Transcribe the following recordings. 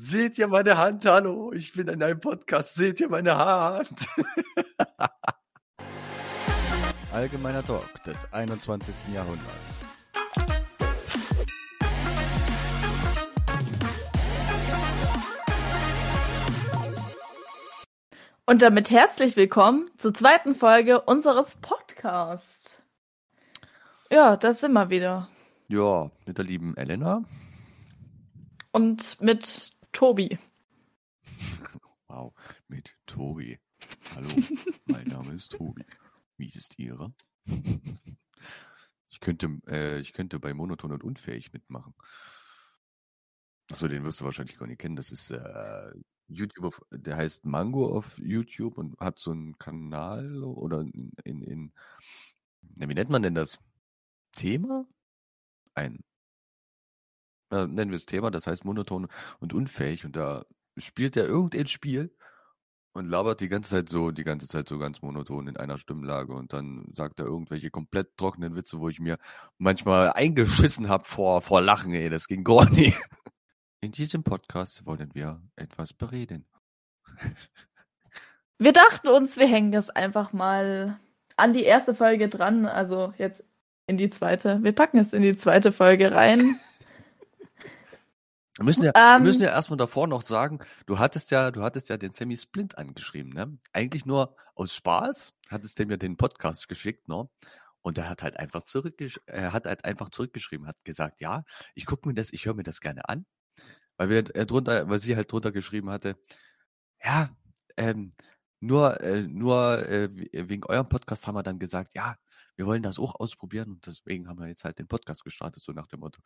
Seht ihr meine Hand? Hallo, ich bin in einem Podcast. Seht ihr meine Hand? Allgemeiner Talk des 21. Jahrhunderts. Und damit herzlich willkommen zur zweiten Folge unseres Podcasts. Ja, da sind wir wieder. Ja, mit der lieben Elena. Und mit Tobi. Wow, mit Tobi. Hallo, mein Name ist Tobi. Wie ist Ihre? Ich könnte, äh, ich könnte bei Monoton und Unfähig mitmachen. Achso, den wirst du wahrscheinlich gar nicht kennen. Das ist äh, YouTuber, der heißt Mango auf YouTube und hat so einen Kanal oder in, in, in wie nennt man denn das? Thema? Ein, äh, nennen wir es Thema, das heißt monoton und unfähig und da spielt er irgendein Spiel und labert die ganze Zeit so, die ganze Zeit so ganz monoton in einer Stimmlage und dann sagt er irgendwelche komplett trockenen Witze, wo ich mir manchmal eingeschissen habe vor, vor Lachen, ey, das ging gar nicht. In diesem Podcast wollen wir etwas bereden. Wir dachten uns, wir hängen das einfach mal an die erste Folge dran, also jetzt in die zweite. Wir packen es in die zweite Folge rein. Wir müssen ja, Ähm. wir müssen ja erstmal davor noch sagen, du hattest ja, du hattest ja den Sammy Splint angeschrieben, ne? Eigentlich nur aus Spaß, hattest dem ja den Podcast geschickt, ne? Und er hat halt einfach zurückgesch er hat halt einfach zurückgeschrieben, hat gesagt, ja, ich gucke mir das, ich höre mir das gerne an. Weil wir er drunter, weil sie halt drunter geschrieben hatte, ja, ähm, nur, äh, nur äh, wegen eurem Podcast haben wir dann gesagt, ja, wir wollen das auch ausprobieren und deswegen haben wir jetzt halt den Podcast gestartet, so nach dem Motto.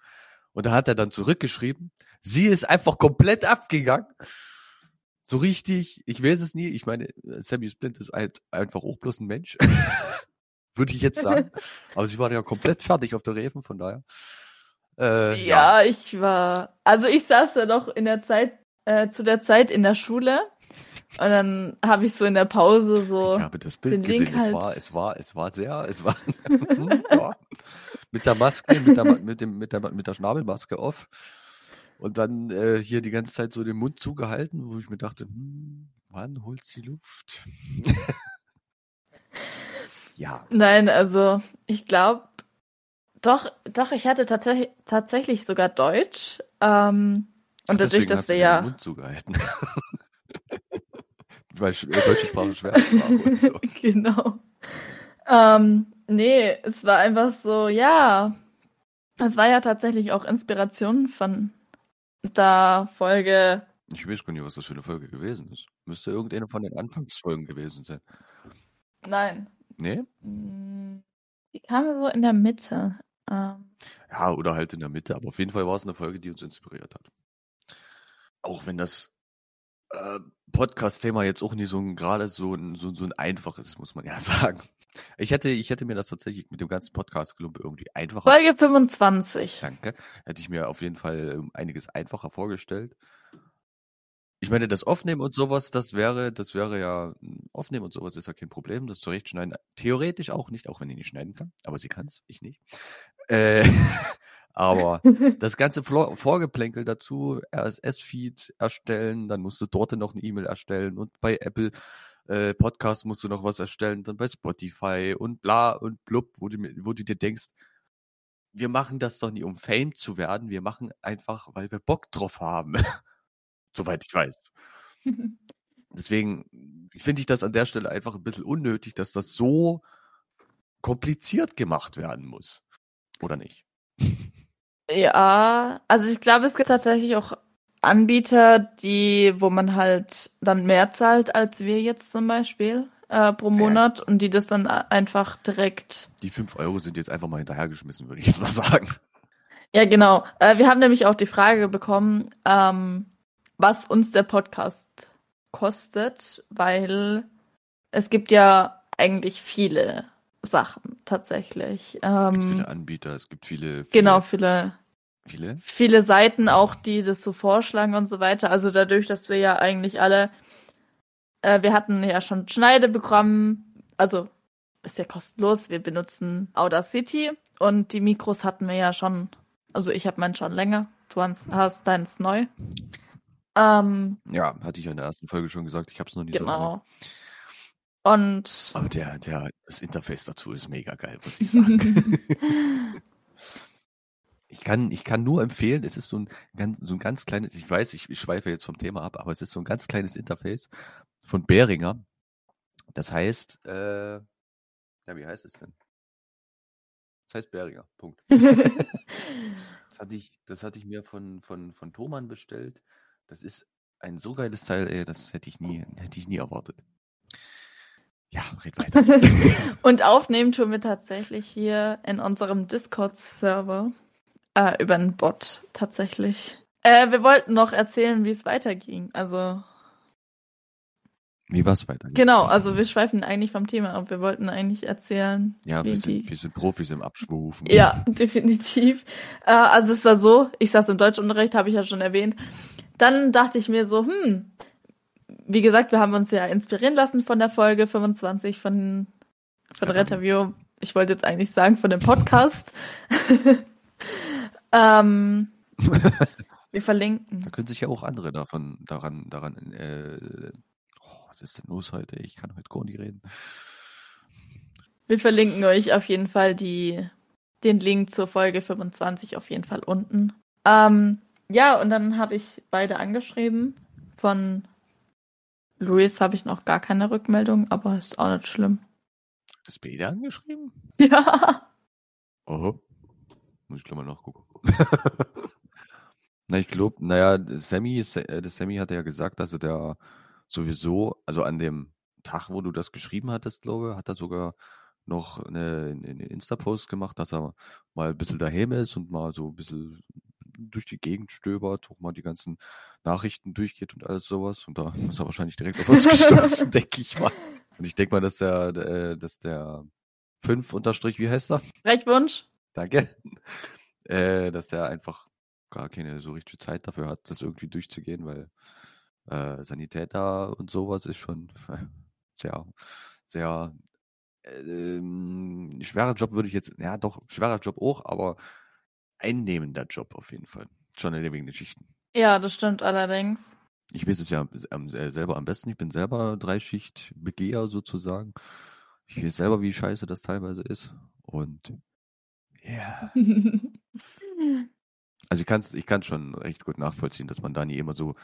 Und da hat er dann zurückgeschrieben, sie ist einfach komplett abgegangen. So richtig, ich weiß es nie. Ich meine, Sammy Splint ist halt einfach auch bloß ein Mensch. Würde ich jetzt sagen. Aber sie war ja komplett fertig auf der Reven, von daher. Äh, ja, ich war, also ich saß ja noch in der Zeit, äh, zu der Zeit in der Schule und dann habe ich so in der Pause so, Ich habe das Bild den Link gesehen. Es halt- war, es war, es war sehr, es war ja, mit der Maske, mit der, mit dem, mit der, mit der Schnabelmaske auf und dann äh, hier die ganze Zeit so den Mund zugehalten, wo ich mir dachte, hm, wann holt sie Luft? ja, nein, also ich glaube, doch, doch, ich hatte tatsächlich, tatsächlich sogar Deutsch. Ähm, und dadurch, deswegen dass hast du wir ja, den Mund zugehalten. Weil äh, deutsche Sprache schwer und so. genau. Ähm, nee, es war einfach so, ja, es war ja tatsächlich auch Inspiration von der Folge. Ich weiß gar nicht, was das für eine Folge gewesen ist. Müsste irgendeine von den Anfangsfolgen gewesen sein. Nein, Nee? Mm, die kam so in der Mitte. Ähm, Ja, oder halt in der Mitte, aber auf jeden Fall war es eine Folge, die uns inspiriert hat. Auch wenn das äh, Podcast-Thema jetzt auch nicht so ein gerade so ein, so, so ein einfaches ist, muss man ja sagen. Ich hätte, ich hätte mir das tatsächlich mit dem ganzen Podcast-Klumpe irgendwie einfacher. Folge 25. Danke. Hätte ich mir auf jeden Fall ähm, einiges einfacher vorgestellt. Ich meine, das Aufnehmen und sowas, das wäre, das wäre ja, Aufnehmen und sowas ist ja kein Problem. Das zurechtschneiden, theoretisch auch nicht, auch wenn ich nicht schneiden kann. Aber sie kann es, ich nicht. Äh, aber das ganze Flo- Vorgeplänkel dazu, RSS-Feed erstellen, dann musst du dort noch eine E-Mail erstellen und bei Apple äh, Podcast musst du noch was erstellen, dann bei Spotify und bla und blub, wo du, wo du dir denkst, wir machen das doch nie, um Fame zu werden, wir machen einfach, weil wir Bock drauf haben. Soweit ich weiß. Deswegen finde ich das an der Stelle einfach ein bisschen unnötig, dass das so kompliziert gemacht werden muss. Oder nicht? Ja, also ich glaube, es gibt tatsächlich auch Anbieter, die, wo man halt dann mehr zahlt als wir jetzt zum Beispiel äh, pro Monat und die das dann einfach direkt. Die 5 Euro sind jetzt einfach mal hinterhergeschmissen, würde ich jetzt mal sagen. Ja, genau. Äh, wir haben nämlich auch die Frage bekommen, ähm, was uns der Podcast kostet, weil es gibt ja eigentlich viele Sachen tatsächlich. Es gibt Ähm, viele Anbieter, es gibt viele. viele genau, viele Viele? viele Seiten auch, die das so vorschlagen und so weiter. Also dadurch, dass wir ja eigentlich alle, äh, wir hatten ja schon Schneide bekommen, also ist ja kostenlos. Wir benutzen Audacity und die Mikros hatten wir ja schon, also ich habe meinen schon länger, du hast, hast deins neu. Ähm, Ja, hatte ich ja in der ersten Folge schon gesagt, ich habe es noch nie so genau. Und Aber der, der, das Interface dazu ist mega geil, muss ich sagen. Ich, kann, ich kann nur empfehlen, es ist so ein, ganz, so ein ganz kleines, ich weiß, ich, ich schweife jetzt vom Thema ab, aber es ist so ein ganz kleines Interface von Behringer. Das heißt, äh, ja, wie heißt es denn? Das heißt Behringer, Punkt. Das hatte ich, das hatte ich mir von, von, von Thomann bestellt. Das ist ein so geiles Teil, ey, das hätte ich nie, hätte ich nie erwartet. Ja, red weiter. Und aufnehmen tun wir tatsächlich hier in unserem Discord-Server äh, über einen Bot tatsächlich. Äh, wir wollten noch erzählen, wie es weiterging. Also Wie war's weiter? genau, also wir schweifen eigentlich vom Thema ab. Wir wollten eigentlich erzählen, Ja, wie wir sind, wir sind Profis im Abschwufen. Ja, definitiv. Äh, also es war so, ich saß im Deutschunterricht, habe ich ja schon erwähnt. Dann dachte ich mir so, hm, wie gesagt, wir haben uns ja inspirieren lassen von der Folge 25 von, von Ja, Retterview. Ich wollte jetzt eigentlich sagen, von dem Podcast. ähm, wir verlinken. Da können sich ja auch andere davon, daran, daran, äh, oh, was ist denn los heute? Ich kann heute gar nicht reden. Wir verlinken euch auf jeden Fall die, den Link zur Folge 25 auf jeden Fall unten. Ähm, ja, und dann habe ich beide angeschrieben. Von Luis habe ich noch gar keine Rückmeldung, aber ist auch nicht schlimm. Das Bede angeschrieben? Ja. Oho. Muss ich gleich mal nachgucken. Na, ich glaube, naja, Sammy, äh, der Sammy hatte ja gesagt, dass er da sowieso, also an dem Tag, wo du das geschrieben hattest, glaube ich, hat er sogar noch eine, eine Insta-Post gemacht, dass er mal ein bisschen daheim ist und mal so ein bisschen durch die Gegend stöbert, auch mal die ganzen Nachrichten durchgeht und alles sowas. Und da ist er wahrscheinlich direkt auf uns gestoßen, denke ich mal. Und ich denke mal, dass der, äh, dass der 5 Unterstrich, wie heißt er? Sprechwunsch? Danke. Äh, dass der einfach gar keine so richtige Zeit dafür hat, das irgendwie durchzugehen, weil äh, Sanitäter und sowas ist schon sehr, sehr ähm, schwerer Job würde ich jetzt, ja doch, schwerer Job auch, aber einnehmender Job auf jeden Fall. Schon in wegen den Schichten. Ja, das stimmt allerdings. Ich weiß es ja äh, selber am besten. Ich bin selber Dreischicht-Begeher sozusagen. Ich weiß selber, wie scheiße das teilweise ist. Und ja. Also ich kann es ich kann's schon recht gut nachvollziehen, dass man da nie immer so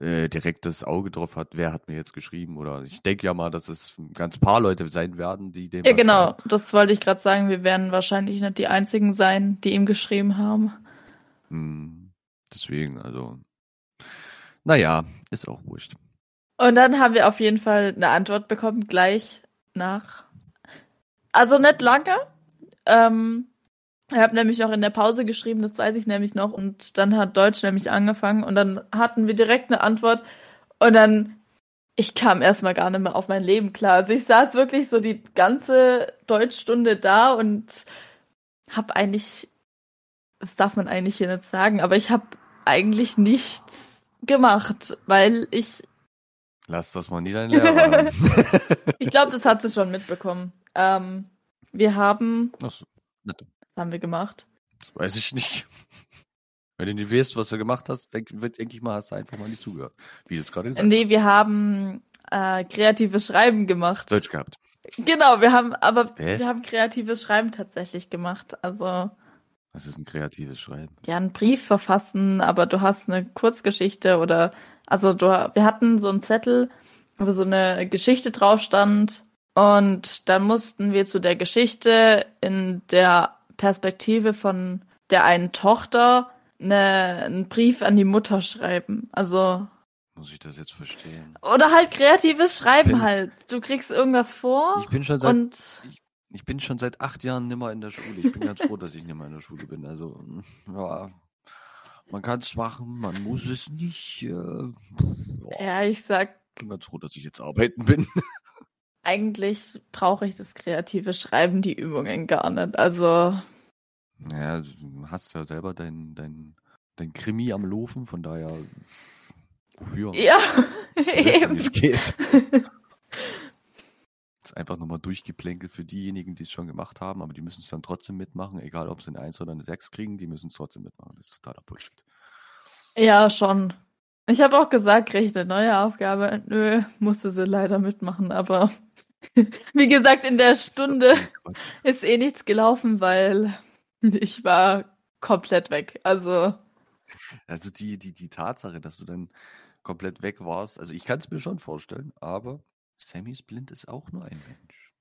äh, direkt das Auge drauf hat, wer hat mir jetzt geschrieben. Oder ich denke ja mal, dass es ganz paar Leute sein werden, die dem ja, genau. schreiben. Das wollte ich gerade sagen. Wir werden wahrscheinlich nicht die einzigen sein, die ihm geschrieben haben. Hm, deswegen, also. Naja, ist auch wurscht. Und dann haben wir auf jeden Fall eine Antwort bekommen, gleich nach. Also nicht lange. Ähm, ich habe nämlich noch in der Pause geschrieben, das weiß ich nämlich noch. Und dann hat Deutsch nämlich angefangen und dann hatten wir direkt eine Antwort. Und dann, ich kam erstmal gar nicht mehr auf mein Leben klar. Also ich saß wirklich so die ganze Deutschstunde da und habe eigentlich, das darf man eigentlich hier nicht sagen, aber ich habe eigentlich nichts gemacht, weil ich Lass das mal nie dein Lehrer. Ich glaube, das hat sie schon mitbekommen. Ähm, wir haben, Ach so, was haben wir gemacht? das weiß ich nicht. Wenn du nicht weißt, was du gemacht hast, denke denk ich mal, hast du einfach mal nicht zugehört. Wie du es gerade gesagt Nee, wir haben äh, kreatives Schreiben gemacht. Deutsch gehabt. Genau, wir haben, aber Was? wir haben kreatives Schreiben tatsächlich gemacht. Also Was ist ein kreatives Schreiben? ja, einen Brief verfassen, aber du hast eine Kurzgeschichte oder also du, wir hatten so einen Zettel, wo so eine Geschichte drauf stand und dann mussten wir zu der Geschichte in der Perspektive von der einen Tochter eine, einen Brief an die Mutter schreiben. Also Muss ich das jetzt verstehen? oder halt kreatives Schreiben bin- halt. Du kriegst irgendwas vor Ich bin schon seit, und ich bin schon seit acht Jahren nimmer in der Schule. Ich bin ganz froh, dass ich nimmer in der Schule bin. Also, ja, man kann es machen, man muss es nicht. Äh, ja, ja, ich sag Ich bin ganz froh, dass ich jetzt arbeiten bin. eigentlich brauche ich das kreative Schreiben, die Übungen gar nicht. Also Ja, du hast ja selber dein, dein, dein Krimi am Laufen, von daher, wofür? Ja, eben. wie es geht. Ist einfach nochmal durchgeplänkelt für diejenigen, die es schon gemacht haben, aber die müssen es dann trotzdem mitmachen, egal ob sie eine 1 oder eine 6 kriegen, die müssen es trotzdem mitmachen. Das ist totaler Bullshit. Ja, schon. Ich habe auch gesagt, kriege ich eine neue Aufgabe. Nö, musste sie leider mitmachen, aber wie gesagt, in der Stunde ist eh nichts gelaufen, weil ich war komplett weg. Also, Also die, die, die Tatsache, dass du dann komplett weg warst, also ich kann es mir schon vorstellen, aber Sammy Splint ist auch nur ein Mensch.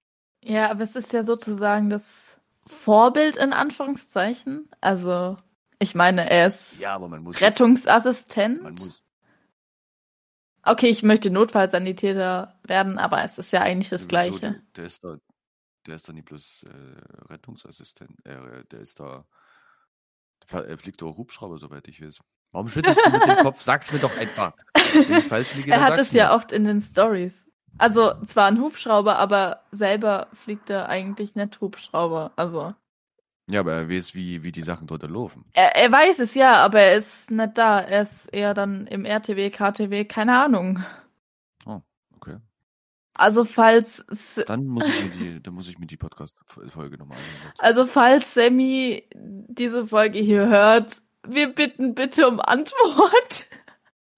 ja, aber es ist ja sozusagen das Vorbild in Anführungszeichen. Also, ich meine, er ist Ja, muss. jetzt- Rettungsassistent. Man muss. Okay, ich möchte Notfallsanitäter werden, aber es ist ja eigentlich das? Gleiche. Der, der ist da, der ist da nicht bloß äh, Rettungsassistent, äh, der ist da. Er fliegt doch Hubschrauber, soweit ich weiß. Warum schüttelst du mit dem Kopf? Sag's mir doch einfach. Wenn ich falsch liege, Er hat es ja oft in den Stories. Also zwar ein Hubschrauber, aber selber fliegt er eigentlich nicht Hubschrauber. Also Ja, aber er weiß, wie, wie die Sachen dort laufen. er, er weiß es ja, aber er ist nicht da. Er ist eher dann im RTW, KTW, keine Ahnung. Okay. Also falls Dann muss ich mir die, dann muss ich mir die Podcast-Folge nochmal anhören. also falls Sammy diese Folge hier hört, wir bitten bitte um Antwort.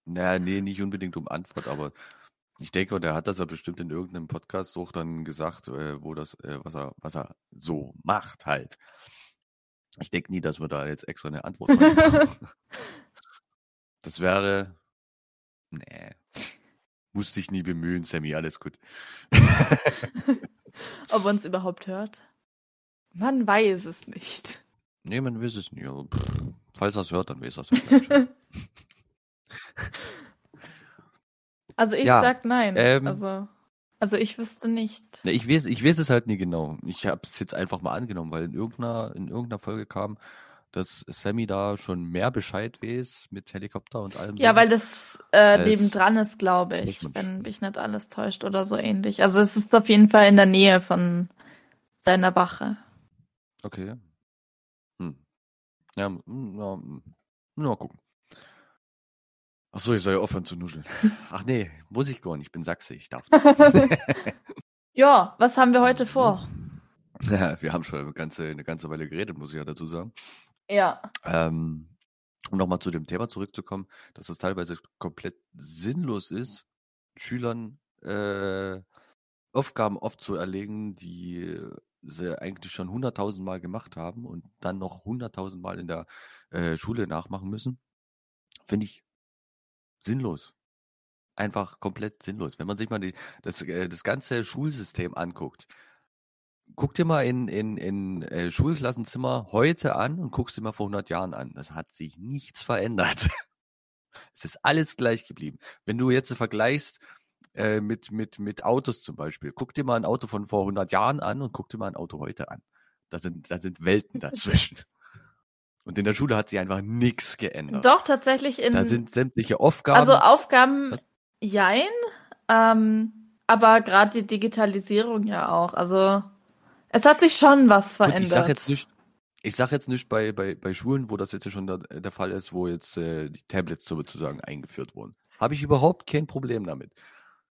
Naja, nee, nicht unbedingt um Antwort, aber ich denke, der hat das ja bestimmt in irgendeinem Podcast auch dann gesagt, äh, wo das, äh, was er, was er so macht halt. Ich denke nie, dass wir da jetzt extra eine Antwort machen. Das wäre, nee, musste ich nie bemühen, Sammy, alles gut. Ob uns überhaupt hört? Man weiß es nicht. nee, man weiß es nie, aber pff, falls er es hört, dann weiß er es schon. Also ich Ja, sag nein. ähm, also, also ich wüsste nicht. Ich weiß, ich weiß es halt nie genau. Ich habe es jetzt einfach mal angenommen, weil in irgendeiner, in irgendeiner Folge kam, dass Sammy da schon mehr Bescheid weiß mit Helikopter und allem. Ja, sowas. weil das äh, nebendran ist, glaube ich, wenn mich nicht alles täuscht oder so ähnlich. Also es ist auf jeden Fall in der Nähe von seiner Wache. Okay. Hm. Ja, hm, na, hm. na, mal gucken. Ach so, ich soll ja aufhören zu nuscheln. Ach nee, muss ich gar nicht. Ich bin Sachse, ich darf das. ja, was haben wir heute vor? ja, wir haben schon eine ganze, eine ganze Weile geredet, muss ich ja dazu sagen. Ja. Ähm, um nochmal zu dem Thema zurückzukommen, dass das teilweise komplett sinnlos ist, Schülern äh, Aufgaben oft zu erlegen, die sie eigentlich schon hunderttausend Mal gemacht haben und dann noch hunderttausend Mal in der äh, Schule nachmachen müssen, finde ich sinnlos. Einfach komplett sinnlos. Wenn man sich mal die, das, äh, das ganze Schulsystem anguckt, guck dir mal in, in, in äh, Schulklassenzimmer heute an und guckst dir mal vor 100 Jahren an. Das hat sich nichts verändert. es ist alles gleich geblieben. Wenn du jetzt vergleichst äh, mit, mit, mit Autos zum Beispiel, guck dir mal ein Auto von vor 100 Jahren an und guck dir mal ein Auto heute an. Da sind, da sind Welten dazwischen. und in der Schule hat sich einfach nichts geändert. Doch, tatsächlich in. Da sind sämtliche Aufgaben. also Aufgaben, Was? jein. Ähm, aber gerade die Digitalisierung ja auch. Also es hat sich schon was Gut, verändert. ich sag jetzt nicht, ich sag jetzt nicht bei, bei, bei Schulen, wo das jetzt schon der, der Fall ist, wo jetzt äh, die Tablets sozusagen eingeführt wurden. Habe ich überhaupt kein Problem damit.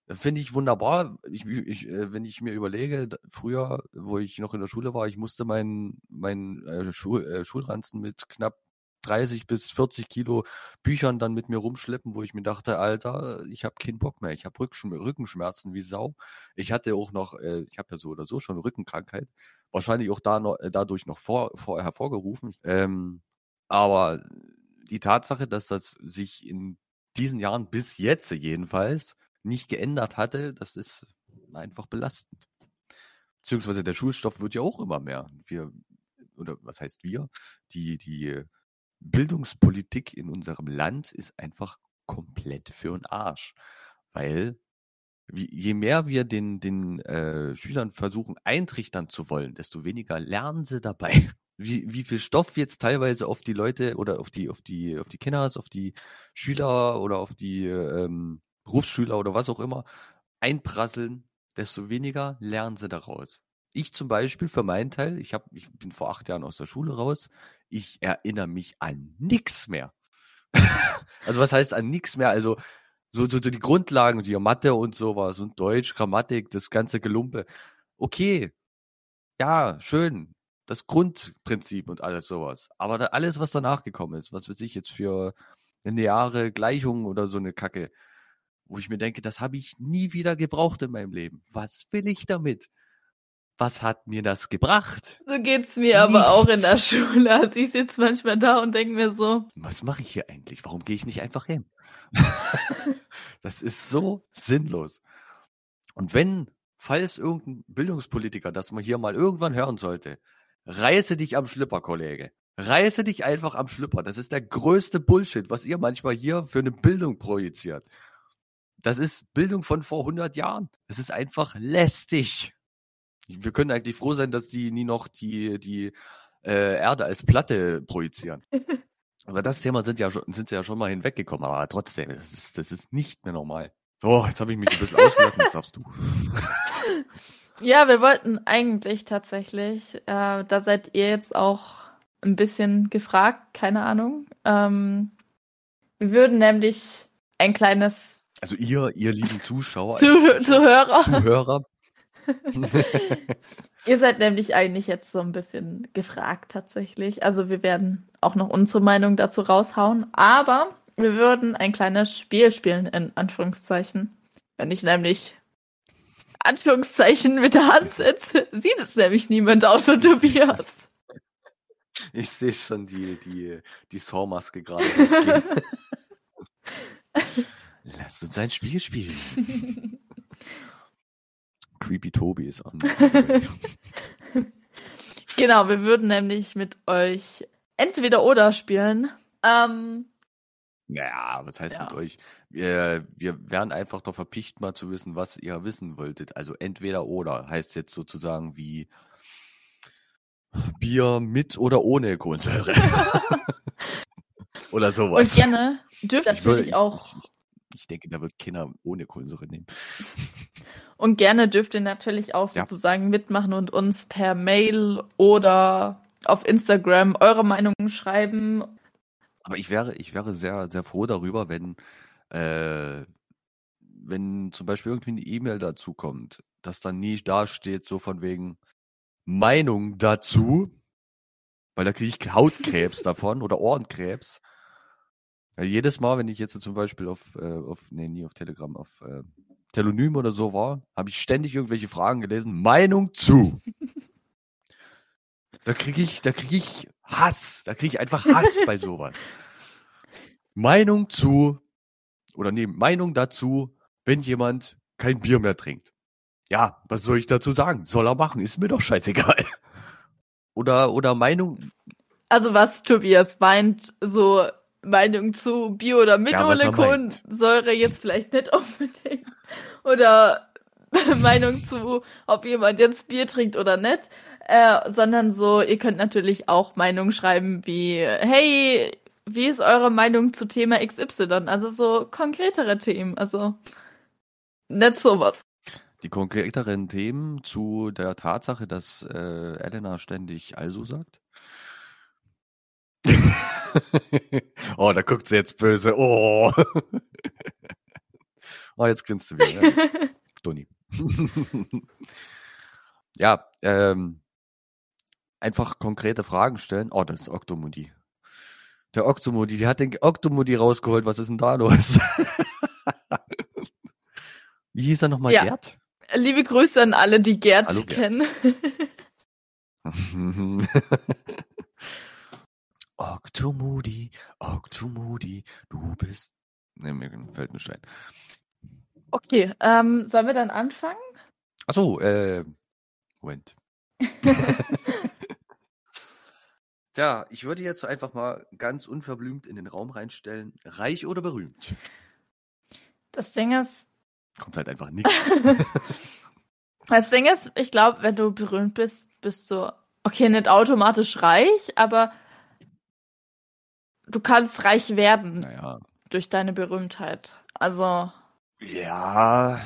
Finde ich wunderbar. Ich, ich, äh, wenn ich mir überlege, früher, wo ich noch in der Schule war, ich musste meinen mein, äh, Schul, äh, Schulranzen mit knapp 30 bis 40 Kilo Büchern dann mit mir rumschleppen, wo ich mir dachte, Alter, ich habe keinen Bock mehr. Ich habe Rückenschmerzen wie Sau. Ich hatte auch noch, äh, ich habe ja so oder so schon Rückenkrankheit wahrscheinlich auch da noch, äh, dadurch noch vor, vor, hervorgerufen. Ähm, aber die Tatsache, dass das sich in diesen Jahren bis jetzt jedenfalls nicht geändert hatte, das ist einfach belastend. Beziehungsweise der Schulstoff wird ja auch immer mehr. Wir, oder was heißt wir? Die, die Bildungspolitik in unserem Land ist einfach komplett für den Arsch. Weil je mehr wir den, den äh, Schülern versuchen eintrichtern zu wollen, desto weniger lernen sie dabei. Wie, wie viel Stoff jetzt teilweise auf die Leute oder auf die, auf die, auf die Kinders, auf die Schüler oder auf die ähm, Berufsschüler oder was auch immer einprasseln, desto weniger lernen sie daraus. Ich zum Beispiel für meinen Teil, ich, hab, ich bin vor acht Jahren aus der Schule raus, ich erinnere mich an nichts mehr. also was heißt an nichts mehr? Also so, so, so die Grundlagen, die Mathe und sowas und Deutsch, Grammatik, das ganze Gelumpe. Okay, ja, schön, das Grundprinzip und alles sowas. Aber da, alles, was danach gekommen ist, was weiß ich jetzt für lineare Gleichung oder so eine Kacke, wo ich mir denke, das habe ich nie wieder gebraucht in meinem Leben. Was will ich damit? Was hat mir das gebracht? So geht's mir aber auch in der Nichts. Schule. Also ich sitze manchmal da und denke mir so, Was mache ich hier eigentlich? Warum gehe ich nicht einfach hin? das ist so sinnlos. Und wenn, falls irgendein Bildungspolitiker das mal hier mal irgendwann hören sollte, reiße dich am Schlipper, Kollege. Reiße dich einfach am Schlipper. Das ist der größte Bullshit, was ihr manchmal hier für eine Bildung projiziert. Das ist Bildung von vor 100 Jahren. Das ist einfach lästig. Wir können eigentlich froh sein, dass die nie noch die, die äh, Erde als Platte projizieren. Aber das Thema sind ja schon, sind sie ja schon mal hinweggekommen, aber trotzdem, das ist, das ist nicht mehr normal. So, jetzt habe ich mich ein bisschen ausgelassen, jetzt darfst du. ja, wir wollten eigentlich tatsächlich, äh, da seid ihr jetzt auch ein bisschen gefragt, keine Ahnung. Ähm, wir würden nämlich ein kleines Also ihr, ihr lieben Zuschauer, Zu Zuhörer. Zuhörer, Ihr seid nämlich eigentlich jetzt so ein bisschen gefragt tatsächlich. Also wir werden auch noch unsere Meinung dazu raushauen. Aber wir würden ein kleines Spiel spielen, in Anführungszeichen. Wenn ich nämlich Anführungszeichen mit der Hand setze, sieht es nämlich niemand außer Tobias. ich sehe schon die, die, die Saw-Maske gerade. Lass uns ein Spiel spielen. Creepy Tobi ist an. Genau, wir würden nämlich mit euch entweder oder spielen. Ähm, Naja, was heißt Ja. mit euch? Wir, wir wären einfach doch verpicht, mal zu wissen, was ihr wissen wolltet. Also entweder oder heißt jetzt sozusagen wie Bier mit oder ohne Kohlensäure. oder sowas. und gerne dürft würde- natürlich ich, auch Ich, ich, ich denke, da wird keiner ohne Kohlensäure nehmen. Und gerne dürft ihr natürlich auch Ja. sozusagen mitmachen und uns per Mail oder auf Instagram eure Meinungen schreiben. Aber ich wäre, ich wäre sehr, sehr froh darüber, wenn, äh, wenn zum Beispiel irgendwie eine E-Mail dazu kommt, dass dann nie da steht, so von wegen Meinung dazu, weil da kriege ich Hautkrebs davon oder Ohrenkrebs. Ja, jedes Mal, wenn ich jetzt zum Beispiel auf, äh, auf nee, nie auf Telegram, auf äh, Telonym oder so war, habe ich ständig irgendwelche Fragen gelesen. Meinung zu. Da kriege ich, da kriege ich Hass. Da kriege ich einfach Hass bei sowas. Meinung zu, oder nee, Meinung dazu, wenn jemand kein Bier mehr trinkt. Ja, was soll ich dazu sagen? Soll er machen, ist mir doch scheißegal. Oder, oder Meinung, Also was Tobias meint, so Meinung zu Bio oder mit Ja. Kohlensäure jetzt vielleicht nicht unbedingt. Oder Meinung zu, ob jemand jetzt Bier trinkt oder nicht. Äh, sondern so, ihr könnt natürlich auch Meinungen schreiben wie, hey, wie ist eure Meinung zu Thema XY? Also so konkretere Themen, also nicht sowas. die konkreteren Themen zu der Tatsache, dass äh, Elena ständig also sagt. oh, da guckt sie jetzt böse. Oh. oh, jetzt grinst du wieder. Ja. Toni. ja, ähm, einfach konkrete Fragen stellen. Oh, das ist Octomudi. Der Octomudi, die hat den Octomudi rausgeholt. Was ist denn da los? Wie hieß er nochmal? Ja. Gerd? Liebe Grüße an alle, die Gerd Hallo, Gerd. Octomudi, Octomudi, du bist. Ne, mir fällt mir ein. Okay, ähm, sollen wir dann anfangen? Achso, äh. Moment. Tja, ich würde jetzt einfach mal ganz unverblümt in den Raum reinstellen. Reich oder berühmt? Das Ding ist, Kommt halt einfach nichts. das Ding ist, ich glaube, wenn du berühmt bist, bist du, okay, nicht automatisch reich, aber du kannst reich werden naja. durch deine Berühmtheit. Also, Ja.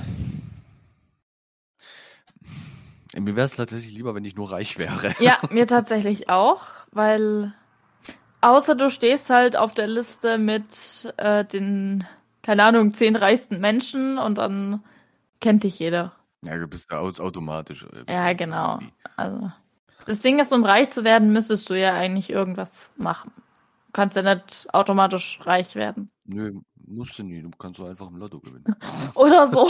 Mir wäre es tatsächlich lieber, wenn ich nur reich wäre. ja, mir tatsächlich auch, weil außer du stehst halt auf der Liste mit äh, den, keine Ahnung, zehn reichsten Menschen und dann kennt dich jeder. Ja, du bist da aus automatisch. äh, Ja, genau. Also, das Ding ist, um reich zu werden, müsstest du ja eigentlich irgendwas machen kannst ja nicht automatisch reich werden. Nö, musst du nie. Du kannst so einfach im Lotto gewinnen. Oder so.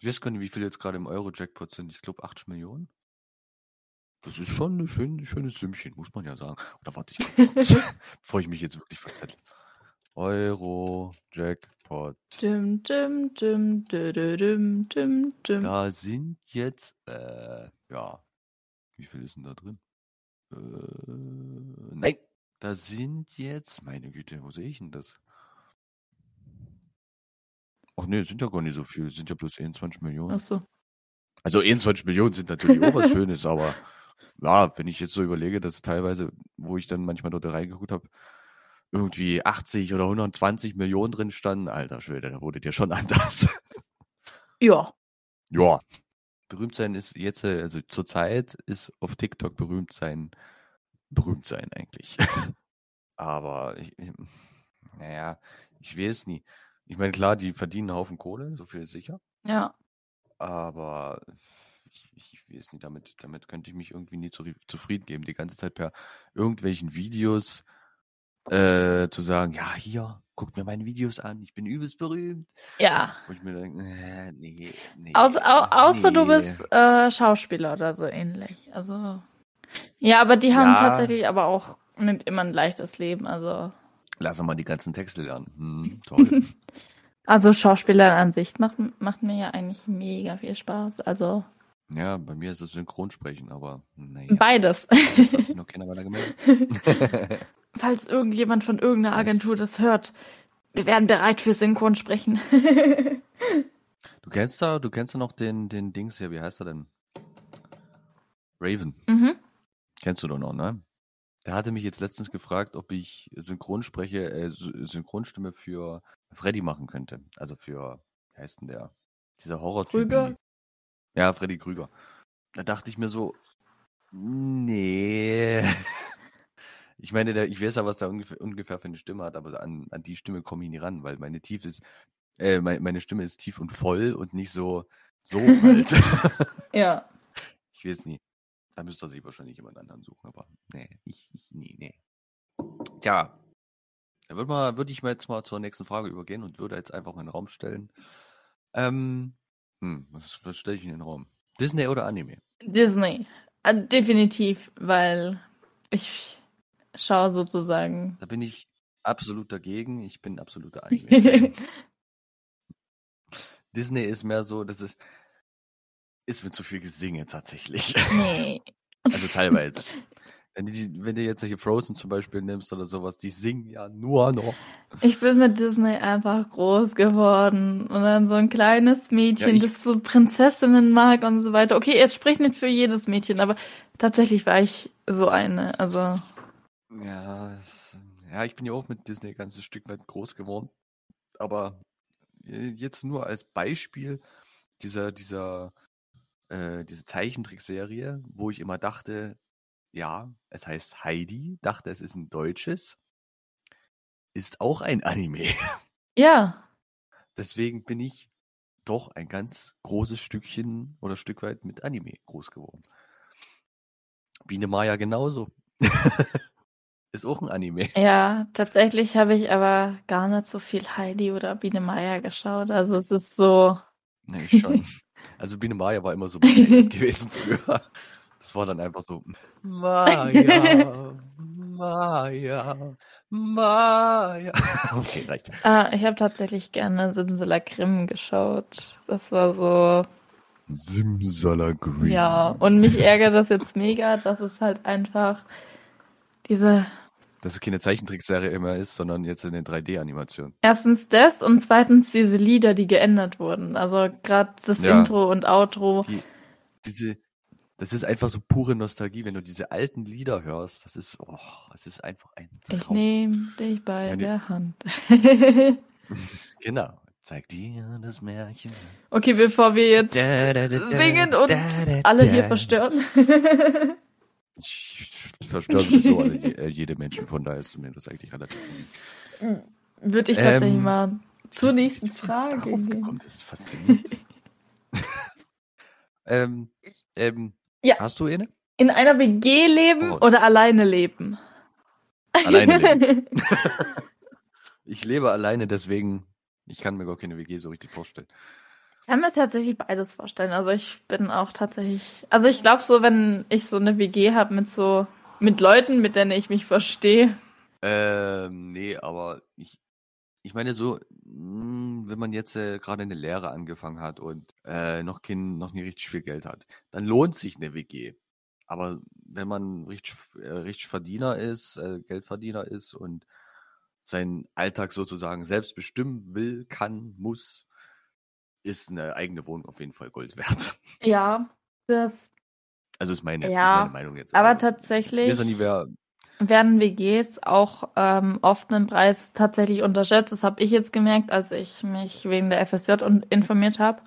Ich weiß gar nicht, wie viel jetzt gerade im Euro-Jackpot sind. Ich glaube 80 Millionen. Das ist schon ein schön, schönes Sümmchen, muss man ja sagen. Oder warte, ich kurz, bevor ich mich jetzt wirklich verzettel. Euro-Jackpot. Düm, düm, düm, dü, dü, düm, düm, düm. Da sind jetzt, äh, ja, wie viel ist denn da drin? Äh, nein, da sind jetzt, meine Güte, wo sehe ich denn das? Ach nee, sind ja gar nicht so viel, sind ja bloß 21 Millionen. Ach so. Also 21 Millionen sind natürlich auch was Schönes, aber ja, wenn ich jetzt so überlege, dass teilweise, wo ich dann manchmal dort reingeguckt habe, irgendwie 80 oder 120 Millionen drin standen, alter Schwede, da wurde dir schon anders. Ja. Ja. Berühmt sein ist jetzt, äh, also zurzeit ist auf TikTok berühmt sein, berühmt sein eigentlich. Aber ich, ich, naja, ich weiß nie. Ich meine, klar, die verdienen einen Haufen Kohle, so viel ist sicher. Ja. Aber ich, ich weiß nicht, damit, damit könnte ich mich irgendwie nie zu, zufrieden geben, die ganze Zeit per irgendwelchen Videos äh, zu sagen, ja, hier, guckt mir meine Videos an, ich bin übelst berühmt. Ja. Wo ich mir denke, äh, nee, nee. Außer, au, außer du nee. bist äh, Schauspieler oder so ähnlich. Also. Ja, aber die haben Ja. tatsächlich aber auch nicht immer ein leichtes Leben. Also. Lass mal die ganzen Texte lernen. Hm, toll. Also Schauspieler an sich macht, macht mir ja eigentlich mega viel Spaß. Also ja, bei mir ist es Synchronsprechen, aber naja. beides. Jetzt hat sich noch keiner weiter gemeldet. Falls irgendjemand von irgendeiner. Agentur das hört, wir werden bereit für Synchron sprechen. Du kennst da, du kennst da noch den, den Dings hier, wie heißt er denn? Raven. mhm. Kennst du doch noch, ne? Der hatte mich jetzt letztens gefragt, ob ich Synchronspreche, äh, Sy- Synchronstimme für Freddy machen könnte. Also für, wie heißt denn der? Dieser horror Krüger? Ja, Freddy Krüger. Da dachte ich mir so, nee. Ich meine, der, ich weiß ja, was der ungefähr, ungefähr für eine Stimme hat, aber an, an die Stimme komme ich nie ran, weil meine tief ist, äh, meine, meine Stimme ist tief und voll und nicht so, so halt. Ja. Ich weiß nie. Da müsste er sich wahrscheinlich jemand anderen suchen, aber nee, ich, ich nee, nee. Tja, dann würde mal, würde ich mal jetzt mal zur nächsten Frage übergehen und würde jetzt einfach mal in den Raum stellen. Ähm, hm, was, was stelle ich in den Raum? Disney oder Anime? Disney. Äh, definitiv, weil ich schaue sozusagen. Da bin ich absolut dagegen. Ich bin absoluter Anime. Disney ist mehr so, das ist, ist mir zu viel Gesinge tatsächlich. nee. Also teilweise. Wenn du, die, wenn du jetzt solche Frozen zum Beispiel nimmst oder sowas, die singen ja nur noch. Ich bin mit Disney einfach groß geworden. Und dann so ein kleines Mädchen, Ja, ich- das so Prinzessinnen mag und so weiter. Okay, es spricht nicht für jedes Mädchen, aber tatsächlich war ich so eine. Also, Ja, es, ja, ich bin ja auch mit Disney ein ganzes Stück weit groß geworden. Aber jetzt nur als Beispiel dieser, dieser, äh, diese Zeichentrickserie, wo ich immer dachte, ja, es heißt Heidi, dachte, es ist ein deutsches, ist auch ein Anime. ja. Deswegen bin ich doch ein ganz großes Stückchen oder Stück weit mit Anime groß geworden. Biene Maya genauso. ist auch ein Anime. Ja, tatsächlich habe ich aber gar nicht so viel Heidi oder Biene Meier geschaut. Also es ist so. Nee, ich schon. Also Biene Maya war immer so gewesen früher. Das war dann einfach so Maya, Maya, Maya. Okay, reicht. Ah, ich habe tatsächlich gerne Simsalakrim geschaut. Das war so. Simsalagrim. Ja, und mich ärgert das jetzt mega, dass es halt einfach diese. Dass es keine Zeichentrickserie immer ist, sondern jetzt in den 3D-Animationen. Erstens das und zweitens diese Lieder, die geändert wurden. Also gerade das Ja. Intro und Outro. Die, diese, das ist einfach so pure Nostalgie, wenn du diese alten Lieder hörst. Das ist, oh, es ist einfach ein Ich Traum. nehme dich bei die- der Hand. Genau. Zeig dir das Märchen. okay, bevor wir jetzt Da, da, da, singen und alle hier da. verstören. Sowieso alle, je- jede Menschen, von daher ist mir das eigentlich relativ. Würde ich tatsächlich Ähm, mal zur nächsten Frage darauf gekommen, das ist faszinierend. ähm, ähm, Ja. Hast du eine? In einer WG leben Oh. oder alleine leben? Alleine leben. Ich lebe alleine, deswegen, ich kann mir gar keine WG so richtig vorstellen. Ich kann mir tatsächlich beides vorstellen. Also ich bin auch tatsächlich, also ich glaube so, wenn ich so eine WG habe mit so, mit Leuten, mit denen ich mich verstehe. Ähm, nee, aber ich, ich meine so, mh, wenn man jetzt äh, gerade eine Lehre angefangen hat und äh, noch kein, noch nicht richtig viel Geld hat, dann lohnt sich eine WG. Aber wenn man richtig, äh, richtig Verdiener ist, äh, Geldverdiener ist und seinen Alltag sozusagen selbst bestimmen will, kann, muss, ist eine eigene Wohnung auf jeden Fall Gold wert. Ja, das, Also ist meine, ist Ja, meine Meinung jetzt. aber Also, tatsächlich ist nie wer, werden WGs auch ähm, oft einen Preis tatsächlich unterschätzt. Das habe ich jetzt gemerkt, als ich mich wegen der FSJ informiert habe.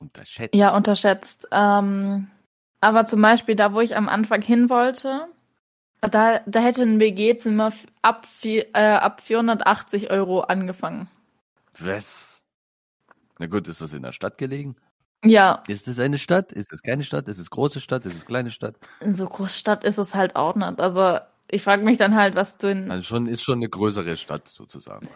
unterschätzt. Ja, unterschätzt. Ähm, aber zum Beispiel da, wo ich am Anfang hin wollte, da, da hätte ein WG-Zimmer ab, äh, ab 480 Euro angefangen. Was? Na gut, ist das in der Stadt gelegen? Ja, Ist es eine Stadt? Ist es keine Stadt? Ist es große Stadt? Ist es kleine Stadt? in so Großstadt ist es halt auch nicht. Also ich frage mich dann halt, was du in. Also schon, ist schon eine größere Stadt sozusagen.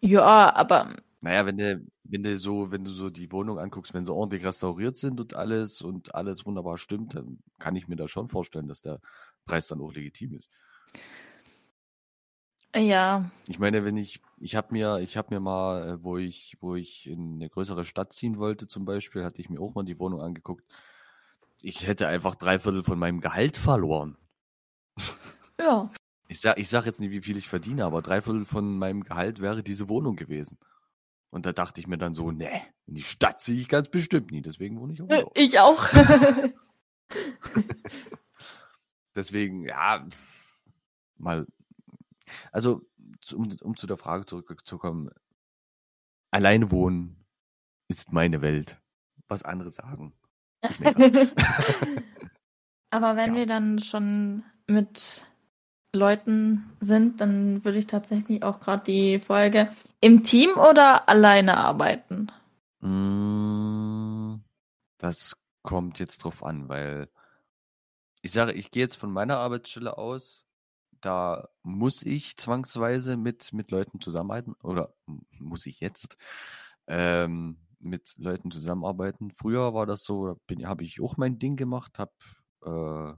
Ja, aber Naja, wenn du, wenn du so, wenn du so die Wohnung anguckst, wenn sie ordentlich restauriert sind und alles und alles wunderbar stimmt, dann kann ich mir da schon vorstellen, dass der Preis dann auch legitim ist. Ja, Ich meine, wenn ich, ich habe mir, ich habe mir mal, äh, wo ich, wo ich in eine größere Stadt ziehen wollte, zum Beispiel, hatte ich mir auch mal die Wohnung angeguckt. Ich hätte einfach drei Viertel von meinem Gehalt verloren. ja. Ich sag, ich sag jetzt nicht, wie viel ich verdiene, aber drei Viertel von meinem Gehalt wäre diese Wohnung gewesen. Und da dachte ich mir dann so, nee, in die Stadt ziehe ich ganz bestimmt nie, deswegen wohne ich auf dem Dorf. Ich auch. Deswegen, ja, mal, also, um, um zu der Frage zurückzukommen, alleine wohnen ist meine Welt. Was andere sagen. Aber wenn Ja. wir dann schon mit Leuten sind, dann würde ich tatsächlich auch gerade die Folge im Team oder alleine arbeiten. Mm, Das kommt jetzt drauf an, weil ich sage, ich gehe jetzt von meiner Arbeitsstelle aus, da muss ich zwangsweise mit, mit Leuten zusammenarbeiten oder muss ich jetzt ähm, mit Leuten zusammenarbeiten. Früher war das so, habe ich auch mein Ding gemacht, habe äh,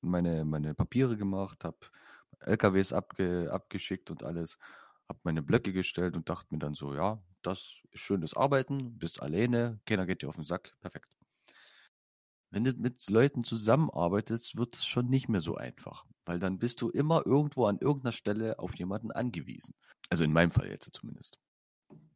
meine, meine Papiere gemacht, habe LKWs abge, abgeschickt und alles, habe meine Blöcke gestellt und dachte mir dann so, ja, das ist schönes Arbeiten, bist alleine, keiner geht dir auf den Sack, perfekt. Wenn du mit Leuten zusammenarbeitest, wird es schon nicht mehr so einfach, weil dann bist du immer irgendwo an irgendeiner Stelle auf jemanden angewiesen. Also in meinem Fall jetzt zumindest.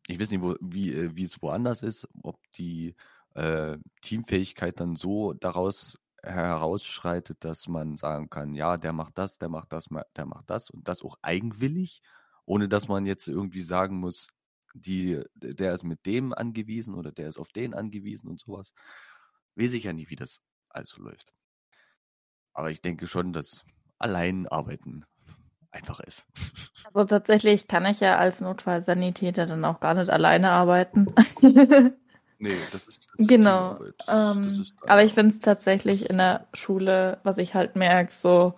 Ich weiß nicht, wo, wie, äh, wie es woanders ist, ob die äh, Teamfähigkeit dann so daraus herausschreitet, dass man sagen kann, ja, der macht das, der macht das, der macht das und das auch eigenwillig, ohne dass man jetzt irgendwie sagen muss, die, der ist mit dem angewiesen oder der ist auf den angewiesen und sowas. Weiß ich ja nicht, wie das also läuft. Aber ich denke schon, dass allein arbeiten einfach ist. Also tatsächlich kann ich ja als Notfallsanitäter dann auch gar nicht alleine arbeiten. Nee, das ist, das ist Genau. Teamarbeit. Das, das Ähm, ist aber ich finde es tatsächlich in der Schule, was ich halt merke, so,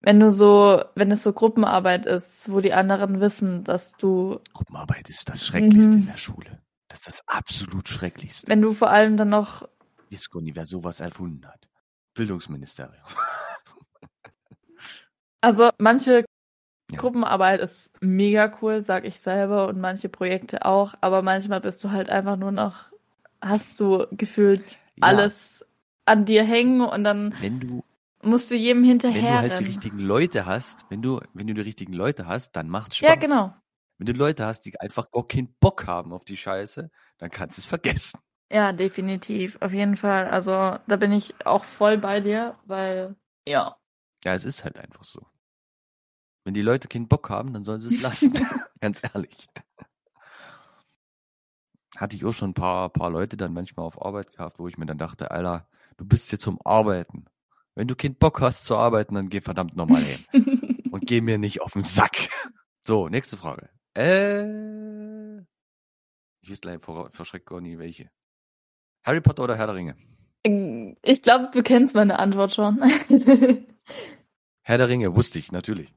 wenn du so, wenn es so Gruppenarbeit ist, wo die anderen wissen, dass du, Gruppenarbeit ist das Schrecklichste Mhm. in der Schule. Das ist das absolut Schrecklichste. wenn du vor allem dann noch, Visconi, wer sowas erfunden hat. Bildungsministerium. also manche Ja. Gruppenarbeit ist mega cool, sag ich selber, und manche Projekte auch, aber manchmal bist du halt einfach nur noch, hast du gefühlt Ja. alles an dir hängen und dann du, musst du jedem wenn du hinterher halt die richtigen Leute hast, wenn du, wenn du die richtigen Leute hast, dann macht's Spaß. Ja, genau. Wenn du Leute hast, die einfach gar keinen Bock haben auf die Scheiße, dann kannst du es vergessen. Ja, definitiv, auf jeden Fall. Also da bin ich auch voll bei dir, weil ja. Ja, es ist halt einfach so. Wenn die Leute keinen Bock haben, dann sollen sie es lassen. Ganz ehrlich. Hatte ich auch schon ein paar, paar Leute dann manchmal auf Arbeit gehabt, wo ich mir dann dachte, Alter, du bist hier zum Arbeiten. Wenn du keinen Bock hast zu arbeiten, dann geh verdammt nochmal hin. Und geh mir nicht auf den Sack. So, nächste Frage. Äh, ich weiß gleich vor, verschreckt gar nie welche. Harry Potter oder Herr der Ringe? ich glaube, du kennst meine Antwort schon. Herr der Ringe, wusste ich, natürlich.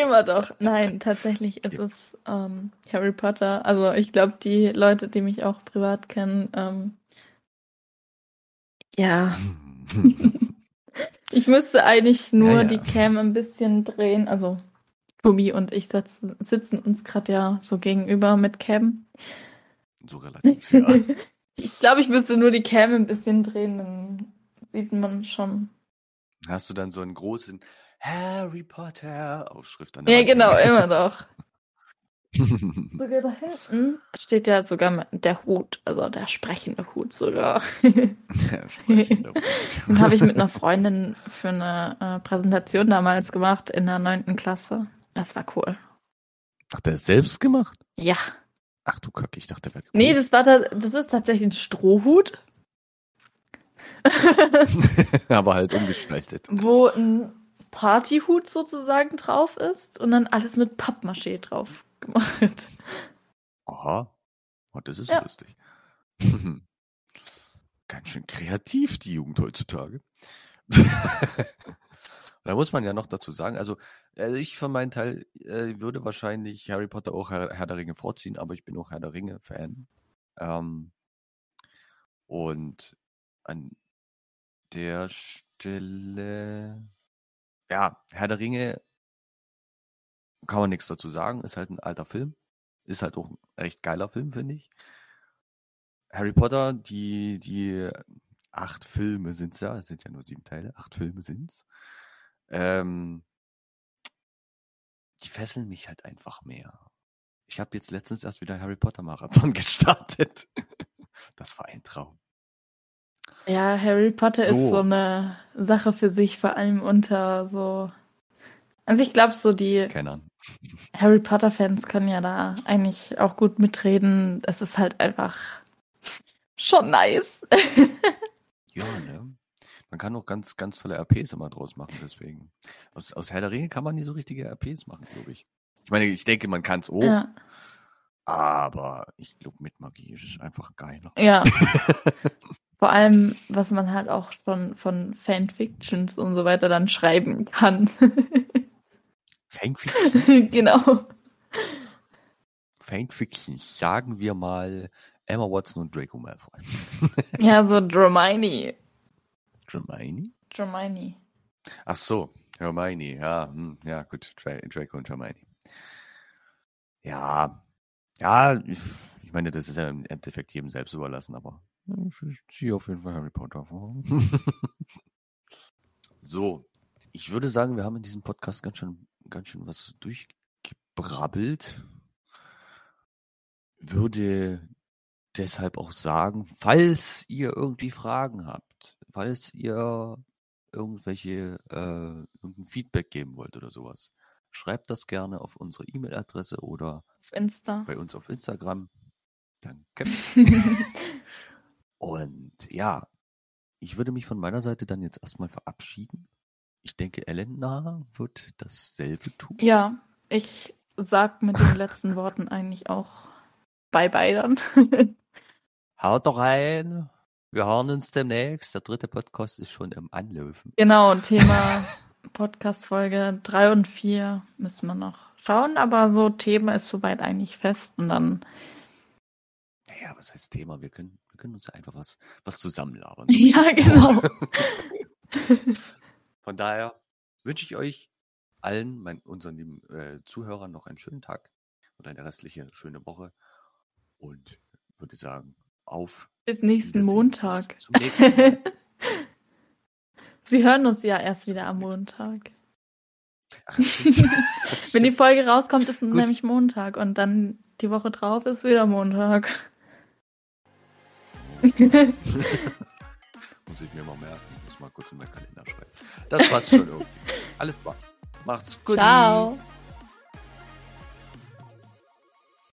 Immer doch. Nein, tatsächlich ist es ähm, Harry Potter. Also ich glaube, die Leute, die mich auch privat kennen, ähm, ja. ich müsste eigentlich nur Ja, ja. die Cam ein bisschen drehen. Also Tobi und ich sitzen, sitzen uns gerade ja so gegenüber mit Cam. So relativ, ja. ich glaube, ich müsste nur die Cam ein bisschen drehen, dann sieht man schon. Hast du dann so einen großen Harry Potter Aufschrift an Ja, Wand genau, immer doch. Sogar da hinten steht ja sogar mit- der Hut, also der sprechende Hut sogar. Ja, sprechender Hut. Den habe ich mit einer Freundin für eine äh, Präsentation damals gemacht in der neunten Klasse. Das war cool. Ach, der ist selbst gemacht? Ja. Ach du Kacke, ich dachte, der wäre Nee, das war da, das ist tatsächlich ein Strohhut, Aber halt umgestaltet. wo ein Partyhut sozusagen drauf ist und dann alles mit Pappmaché drauf gemacht. Aha. Oh, das ist Ja. lustig. Ganz schön kreativ, die Jugend heutzutage. da muss man ja noch dazu sagen, also äh, ich für meinen Teil äh, würde wahrscheinlich Harry Potter auch Herr, Herr der Ringe vorziehen, aber ich bin auch Herr der Ringe-Fan. Ähm, und an der Stelle, ja, Herr der Ringe kann man nichts dazu sagen, ist halt ein alter Film. Ist halt auch ein recht geiler Film, finde ich. Harry Potter, die, die acht Filme sind's ja, es sind ja nur sieben Teile, acht Filme sind's. Ähm, die fesseln mich halt einfach mehr. Ich habe jetzt letztens erst wieder Harry Potter Marathon gestartet. Das war ein Traum. Ja, Harry Potter ist So. so eine Sache für sich, vor allem unter so. Also ich glaube, so die Keine Ahnung. Harry Potter-Fans können ja da eigentlich auch gut mitreden. Es ist halt einfach schon nice. Ja, ne? Man kann auch ganz, ganz tolle RPs immer draus machen, deswegen. Aus, aus Herr der Ringe kann man nie so richtige RPs machen, glaube ich. Ich meine, ich denke, man kann es auch, Ja, aber ich glaube, mit Magie ist es einfach geiler. ja. Vor allem, was man halt auch schon von Fanfictions und so weiter dann schreiben kann. Fanfiction, genau. Fanfiction, sagen wir mal Emma Watson und Draco Malfoy. Ja, so Hermione. Hermione? Hermione. Ach so, Hermione, ja, hm, ja, gut, Dra Draco und Hermione. Ja, ja, ich, meine, das ist ja im Endeffekt jedem selbst überlassen, aber ich, ich ziehe auf jeden Fall Harry Potter vor. so, ich würde sagen, wir haben in diesem Podcast ganz schön, ganz schön was durchgebrabbelt. Würde deshalb auch sagen, falls ihr irgendwie Fragen habt, falls ihr irgendwelche äh, irgendein Feedback geben wollt oder sowas, schreibt das gerne auf unsere E-Mail-Adresse oder Auf Insta. bei uns auf Instagram. Danke. Und ja, ich würde mich von meiner Seite dann jetzt erstmal verabschieden. Ich denke, Elena wird dasselbe tun. ja, ich sag mit den letzten Worten eigentlich auch Bye-bye dann. Haut doch rein. Wir hören uns demnächst. Der dritte Podcast ist schon im Anlaufen. Genau, Thema Podcast-Folge 3 und 4 müssen wir noch schauen, aber so Thema ist soweit eigentlich fest und dann. Naja, was heißt Thema? Wir können, wir können uns ja einfach was, was zusammenlabern. Ja, genau. Von daher wünsche ich euch allen, mein, unseren lieben äh, Zuhörern, noch einen schönen Tag und eine restliche schöne Woche. Und würde sagen, auf Bis nächsten. Montag. Zum nächsten Mal. Sie hören uns ja erst wieder am Montag. Ach. Wenn die Folge rauskommt, ist Gut. nämlich Montag und dann die Woche drauf ist wieder Montag. Muss ich mir mal merken. Muss mal kurz in meinen Kalender schreiben. Das passt schon irgendwie. Alles klar. Macht's gut. Ciao.